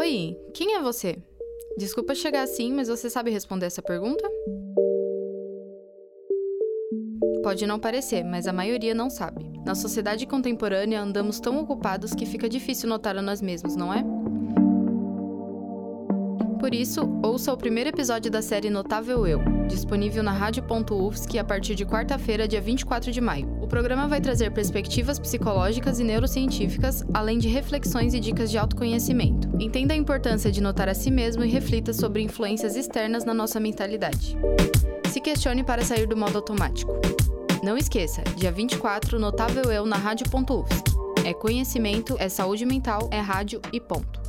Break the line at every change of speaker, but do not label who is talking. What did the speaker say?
Oi, quem é você? Desculpa chegar assim, mas você sabe responder essa pergunta? Pode não parecer, mas a maioria não sabe. Na sociedade contemporânea, andamos tão ocupados que fica difícil notar a nós mesmos, não é? Por isso, ouça o primeiro episódio da série Notável Eu, disponível na rádio.ufsc a partir de quarta-feira, dia 24 de maio. O programa vai trazer perspectivas psicológicas e neurocientíficas, além de reflexões e dicas de autoconhecimento. Entenda a importância de notar a si mesmo e reflita sobre influências externas na nossa mentalidade. Se questione para sair do modo automático. Não esqueça, dia 24, Notável Eu na rádio.ufsc. É conhecimento, é saúde mental, é rádio e ponto.